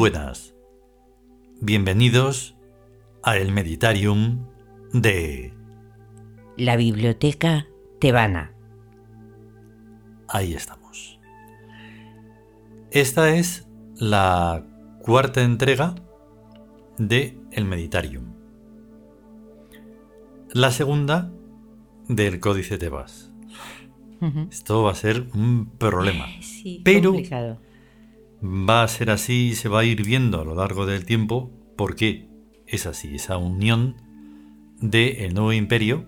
Buenas. Bienvenidos a el Meditarium de La Biblioteca Tebana. Ahí estamos. Esta es la cuarta entrega de El Meditarium. La segunda del Códice Tebas. Esto va a ser un problema. Sí, Pero- complicado. Va a ser así, se va a ir viendo a lo largo del tiempo porque es así, esa unión del nuevo imperio,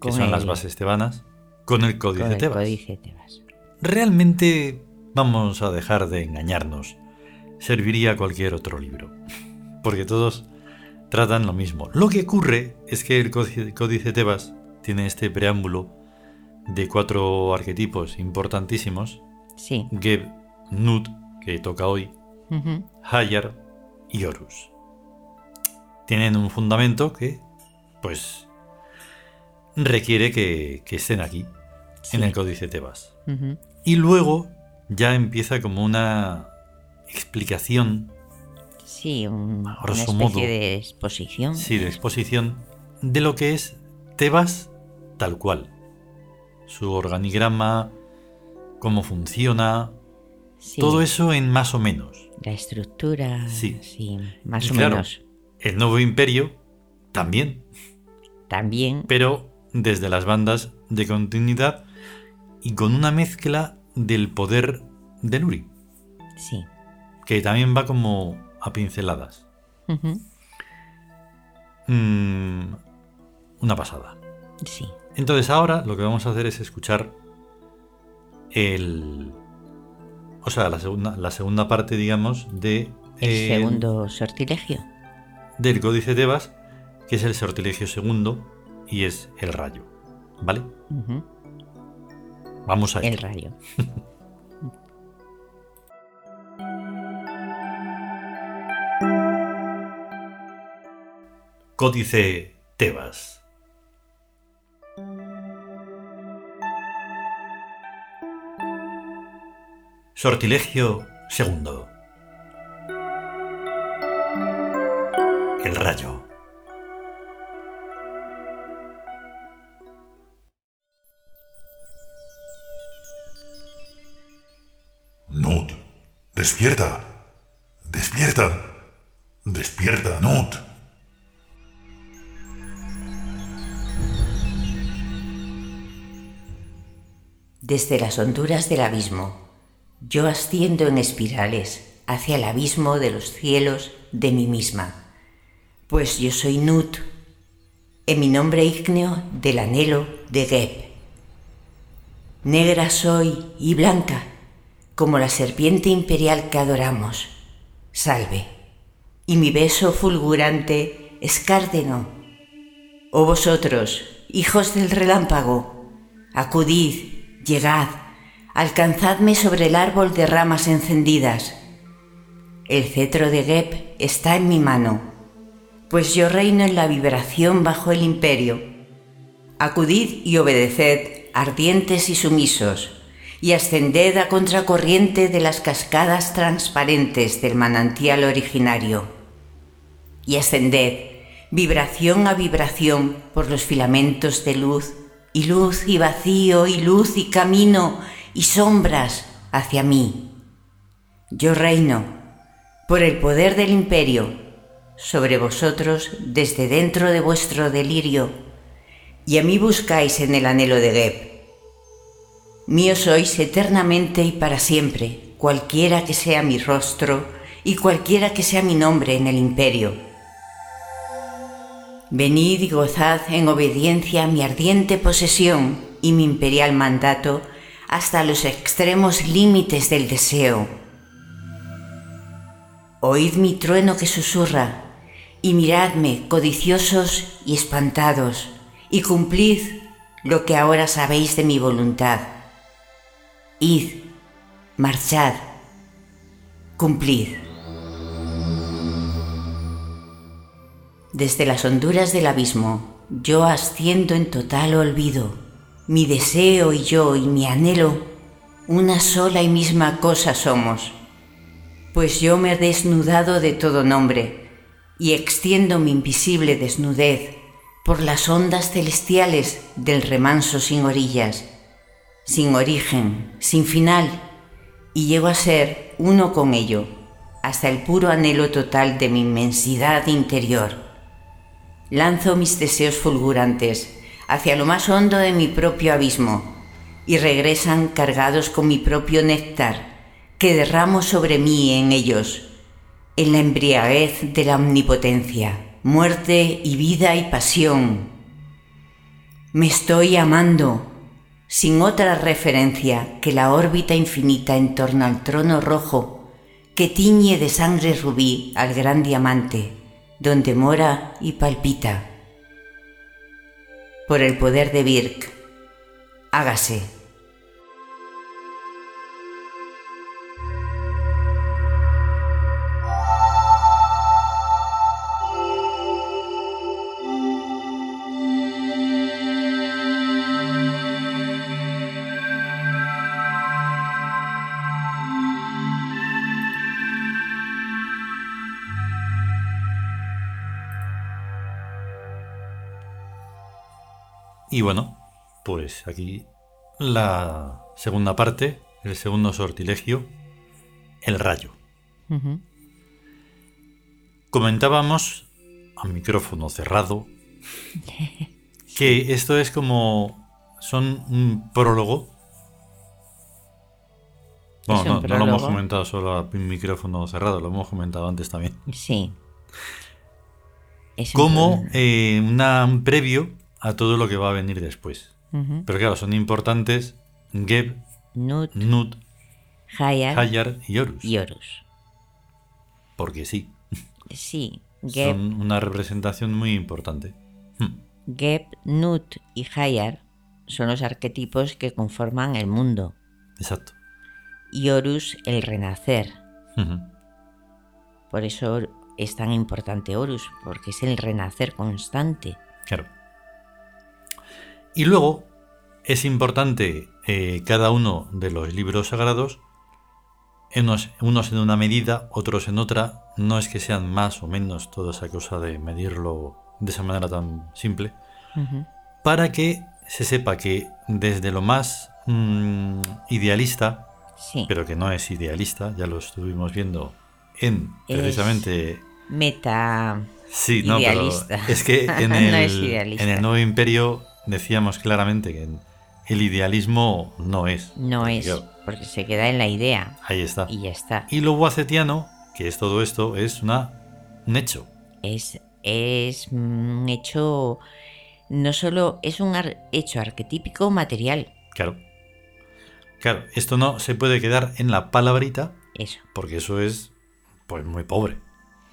que Con son las el- bases tebanas, con el Códice Con el Tebas. Códice Tebas. Realmente vamos a dejar de engañarnos. Serviría cualquier otro libro. Porque todos tratan lo mismo. Lo que ocurre es que el Códice, Tebas tiene este preámbulo de cuatro arquetipos importantísimos. Sí. Geb, Nut, que toca hoy, Ujú. Hayar y Horus. Tienen un fundamento que, pues, requiere que, que estén aquí, Sí. en el Códice Tebas. Y luego ya empieza como una explicación, Sí, un- una especie modo. de exposición. sí, de exposición, de lo que es Tebas tal cual. Su organigrama, cómo funciona, Sí, todo eso en más o menos. La estructura. Sí. Sí, más Y o claro, menos. El nuevo imperio también, También. pero desde las bandas de continuidad y con una mezcla del poder de Nuri, Sí. que también va como a pinceladas. Mm, una pasada. Sí. Entonces ahora lo que vamos a hacer es escuchar el... O sea, la segunda, la segunda parte, digamos, de... El eh, segundo sortilegio. Del Códice Tebas, que es el sortilegio segundo y es el rayo. ¿Vale? Vamos a El rayo. Códice Tebas. Sortilegio segundo. El rayo. Nut, despierta. Despierta. Despierta, Nut. Desde las honduras del abismo, yo asciendo en espirales hacia el abismo de los cielos de mí misma, pues yo soy Nut, en mi nombre ígneo del anhelo de Geb. Negra soy y blanca, como la serpiente imperial que adoramos. Salve, y mi beso fulgurante es cárdeno. Oh vosotros, hijos del relámpago, acudid, llegad, alcanzadme sobre el árbol de ramas encendidas. El cetro de Geb está en mi mano, pues yo reino en la vibración bajo el imperio. Acudid y obedeced, ardientes y sumisos, y ascended a contracorriente de las cascadas transparentes del manantial originario. Y ascended, vibración a vibración, por los filamentos de luz, y luz y vacío, y luz y camino, y sombras hacia mí. Yo reino, por el poder del imperio, sobre vosotros desde dentro de vuestro delirio, y a mí buscáis en el anhelo de Geb. Mío sois eternamente y para siempre, cualquiera que sea mi rostro y cualquiera que sea mi nombre en el imperio. Venid y gozad en obediencia a mi ardiente posesión y mi imperial mandato hasta los extremos límites del deseo. Oíd mi trueno que susurra, y miradme, codiciosos y espantados, y cumplid lo que ahora sabéis de mi voluntad. Id, marchad, cumplid. Desde las honduras del abismo, yo asciendo en total olvido. Mi deseo y yo y mi anhelo, una sola y misma cosa somos. pues yo me he desnudado de todo nombre y extiendo mi invisible desnudez por las ondas celestiales del remanso sin orillas, sin origen, sin final, y llego a ser uno con ello, hasta el puro anhelo total de mi inmensidad interior. Lanzo mis deseos fulgurantes hacia lo más hondo de mi propio abismo, y regresan cargados con mi propio néctar, que derramo sobre mí en ellos, en la embriaguez de la omnipotencia, muerte y vida y pasión. Me estoy amando, sin otra referencia que la órbita infinita en torno al trono rojo que tiñe de sangre rubí al gran diamante, donde mora y palpita. Por el poder de Birk, hágase. Y bueno, pues aquí la segunda parte, el segundo sortilegio, el rayo. Comentábamos a micrófono cerrado que esto es como son un prólogo. Bueno, un no, no lo hemos comentado solo a micrófono cerrado, lo hemos comentado antes también. Sí. Es un Como problema. eh, una- un previo a todo lo que va a venir después. Pero claro, son importantes Geb, Nut, Nut, Hayar Hayar y Horus. y Horus. Porque sí, Sí, Geb, son una representación muy importante. Hmm, Geb, Nut y Hayar son los arquetipos que conforman el mundo. Exacto. Y Horus el renacer. Por eso es tan importante Horus, porque es el renacer constante. Claro. Y luego es importante eh, cada uno de los libros sagrados, unos, unos en una medida, otros en otra. No es que sean más o menos toda esa cosa de medirlo de esa manera tan simple, para que se sepa que desde lo más mm, idealista, Sí. pero que no es idealista, ya lo estuvimos viendo en Es precisamente Meta. Sí, no, pero Idealista. es que en No el, es idealista. en el nuevo imperio decíamos claramente que el idealismo no es. No es, porque se queda en la idea. ahí está. Y ya está. Y lo guacetiano, que es todo esto, es una, un hecho. Es, es un hecho. No solo es un ar- hecho arquetípico material. Claro. Claro, esto no se puede quedar en la palabrita, Eso. porque eso es pues muy pobre.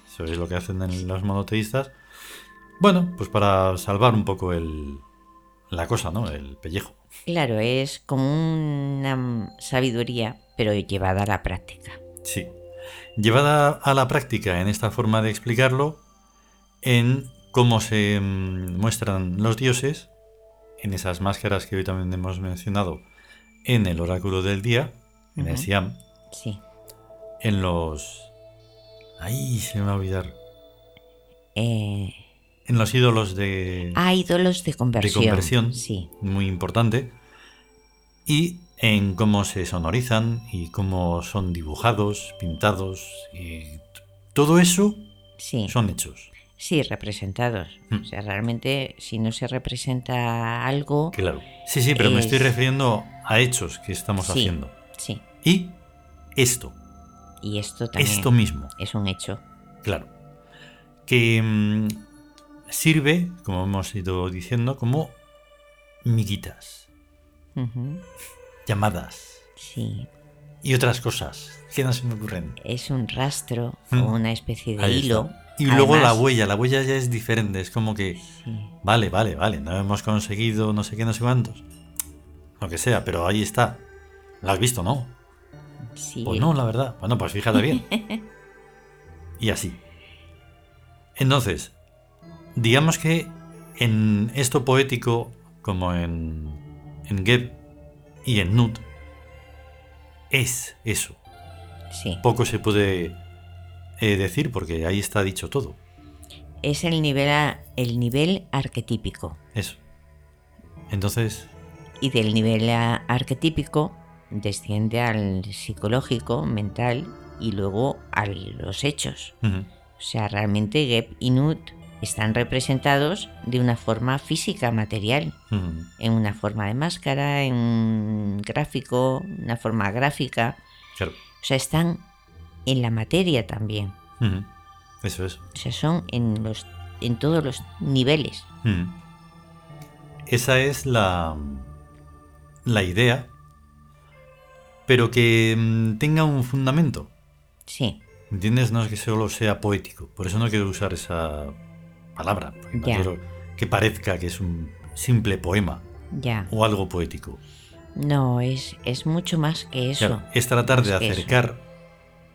Eso es lo que hacen en los monoteístas. Bueno, pues para salvar un poco el, la cosa, ¿no? El pellejo. Claro, es como una sabiduría, pero llevada a la práctica. Sí. Llevada a la práctica en esta forma de explicarlo, en cómo se mm, muestran los dioses, en esas máscaras que hoy también hemos mencionado, en el oráculo del día, en el. Siam, Sí. en los... Ahí se me va a olvidar. Eh, En los ídolos de... ah, ídolos de conversión. de conversión, Sí. muy importante, y en cómo se sonorizan y cómo son dibujados, pintados, y todo eso Sí. son hechos. Sí, representados. Mm. O sea, realmente, si no se representa algo. Claro. Sí, sí, pero me Es- estoy refiriendo a hechos que estamos Sí. haciendo. Sí. Y esto, Y esto también esto mismo, es un hecho. claro. Que mm, sirve, como hemos ido diciendo, como miguitas, llamadas Sí. y otras cosas que no se me ocurren. Es un rastro Mm. o una especie de Ahí hilo. está. Y luego la huella, la huella ya es diferente, es como que, Sí. vale, vale, vale, no hemos conseguido no sé qué, no sé cuántos. Lo que sea, pero ahí está. ¿La has visto, no? Sí. Pues no, la verdad. Bueno, pues fíjate bien. y así. Entonces, digamos que en esto poético, como en, en Geb y en Nut, es eso. Sí. poco se puede eh, decir porque ahí está dicho todo. Es el nivel, a- el nivel arquetípico. Eso. Entonces, Y del nivel arquetípico desciende al psicológico, mental y luego a los hechos. O sea, realmente Geb y Nut están representados de una forma física, material, ujú, en una forma de máscara, en un gráfico, una forma gráfica. claro. O sea, están en la materia también. ujú, Eso es. O sea, son en, los, en todos los niveles. ujú. Esa es la, la idea, pero que mm, tenga un fundamento. Sí, ¿Entiendes? No es que solo sea poético. Por eso no quiero usar esa palabra. No quiero que parezca que es un simple poema ya. o algo poético. No, es, es mucho más que eso. Claro, es tratar de acercar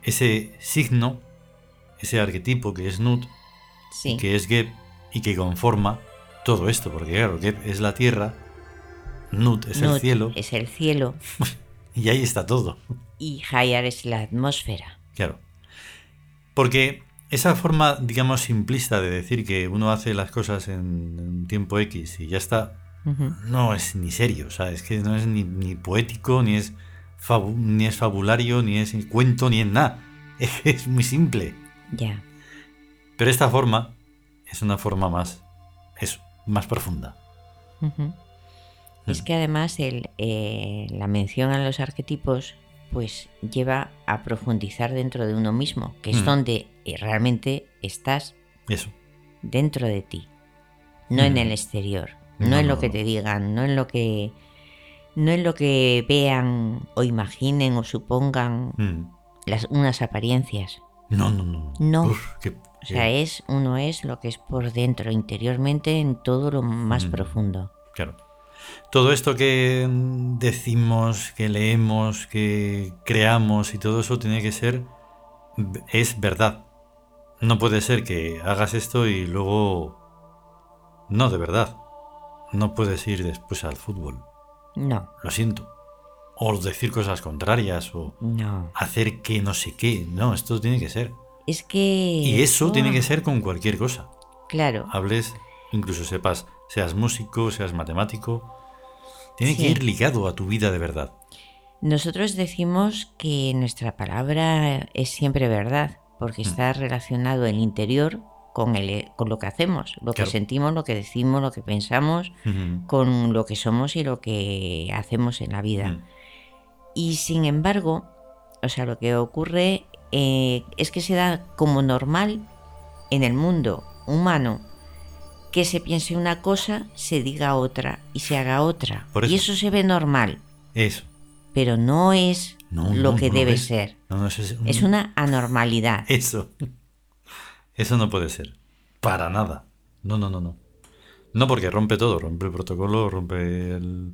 ese signo, ese arquetipo que es Nut, Sí, que es Geb y que conforma todo esto. Porque claro, Geb es la tierra, Nut es el cielo es el cielo y ahí está todo. y Hayar es la atmósfera. Claro. Porque esa forma, digamos, simplista de decir que uno hace las cosas en un tiempo X y ya está, no es ni serio, o sea, es que no es ni, ni poético, ni es, fabu- ni es fabulario, ni es cuento, ni es nada. Es muy simple. Ya, Pero esta forma es una forma más, eso, más profunda. Es Mm. que además el, eh, la mención a los arquetipos pues lleva a profundizar dentro de uno mismo, que es Mm. donde eh, realmente estás Eso. dentro de ti, no en Mm. el exterior, no, No, en no, lo que no. te digan, no en lo que no en lo que vean o imaginen o supongan Mm. las unas apariencias. No, no, no. No. Uf, qué- O sea, es uno es lo que es por dentro, interiormente, en todo lo más profundo. Claro. Todo esto que decimos, que leemos, que creamos y todo eso tiene que ser, es verdad. No puede ser que hagas esto y luego... No, de verdad. No puedes ir después al fútbol. No, Lo siento. O decir cosas contrarias o no. hacer que no sé qué. No, esto tiene que ser. Es que... Y eso tiene que ser con cualquier cosa. Claro, Hables, incluso sepas, seas músico, seas matemático. Tiene Sí. que ir ligado a tu vida de verdad. nosotros decimos que nuestra palabra es siempre verdad, porque Mm. está relacionado el interior con, el, con lo que hacemos, lo que sentimos, lo que decimos, lo que pensamos, con lo que somos y lo que hacemos en la vida. Mm. Y sin embargo, o sea, lo que ocurre eh, es que se da como normal en el mundo humano que se piense una cosa, se diga otra y se haga otra. Y eso. se ve normal, Eso. pero no es No, lo no, que no debe es. ser. No, no, eso es, un- Es una anormalidad. Eso. Eso no puede ser. Para nada. No, no, no, no. No porque rompe todo. Rompe el protocolo, rompe el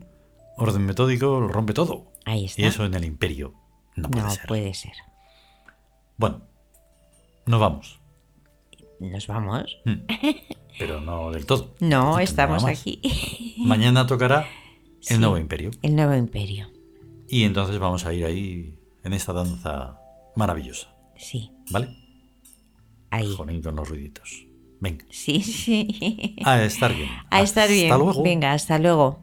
orden metódico, lo rompe todo. Ahí está. Y eso en el imperio. No puede no ser. puede ser. Bueno, nos vamos. Nos vamos. Mm. Pero no del todo. No, estamos aquí. Mañana tocará el Sí. nuevo imperio. El nuevo imperio. Y entonces vamos a ir ahí en esta danza maravillosa. Sí, ¿Vale? ahí. Jolín con los ruiditos. Venga. Sí, sí. A estar bien. A estar bien. Hasta luego. Venga, hasta luego.